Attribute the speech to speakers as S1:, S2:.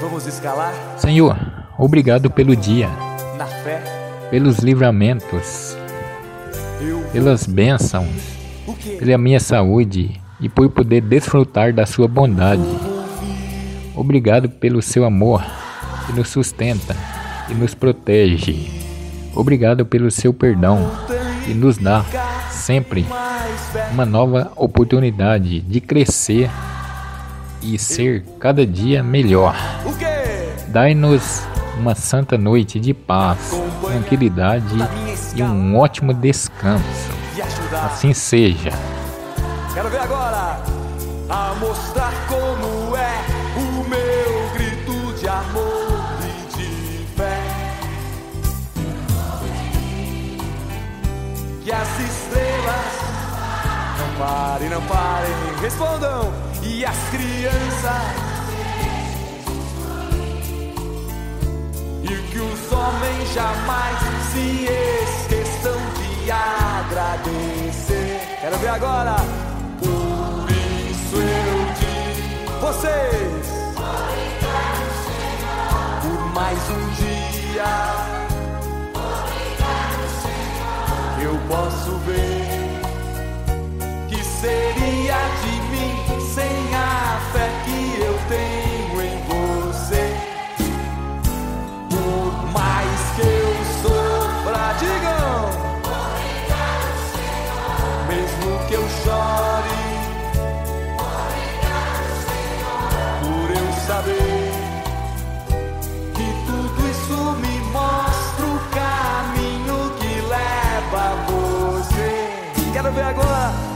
S1: Vamos escalar
S2: Senhor, obrigado pelo dia,
S1: na fé.
S2: pelos livramentos, pelas bênçãos, pela minha saúde e por poder desfrutar da sua bondade. Obrigado pelo seu amor que nos sustenta e nos protege. Obrigado pelo seu perdão que nos dá sempre uma nova oportunidade de crescer e ser cada dia melhor. Dai-nos uma santa noite de paz, tranquilidade e um ótimo descanso. Assim seja.
S1: Quero ver agora a mostrar como é o meu grito de amor e de fé. Que as estrelas parem, não parem, respondam. E as crianças. E que os homens jamais se esqueçam de agradecer. Quero ver agora. Por isso eu digo, vocês. Por mais um dia. Eu posso ver agora.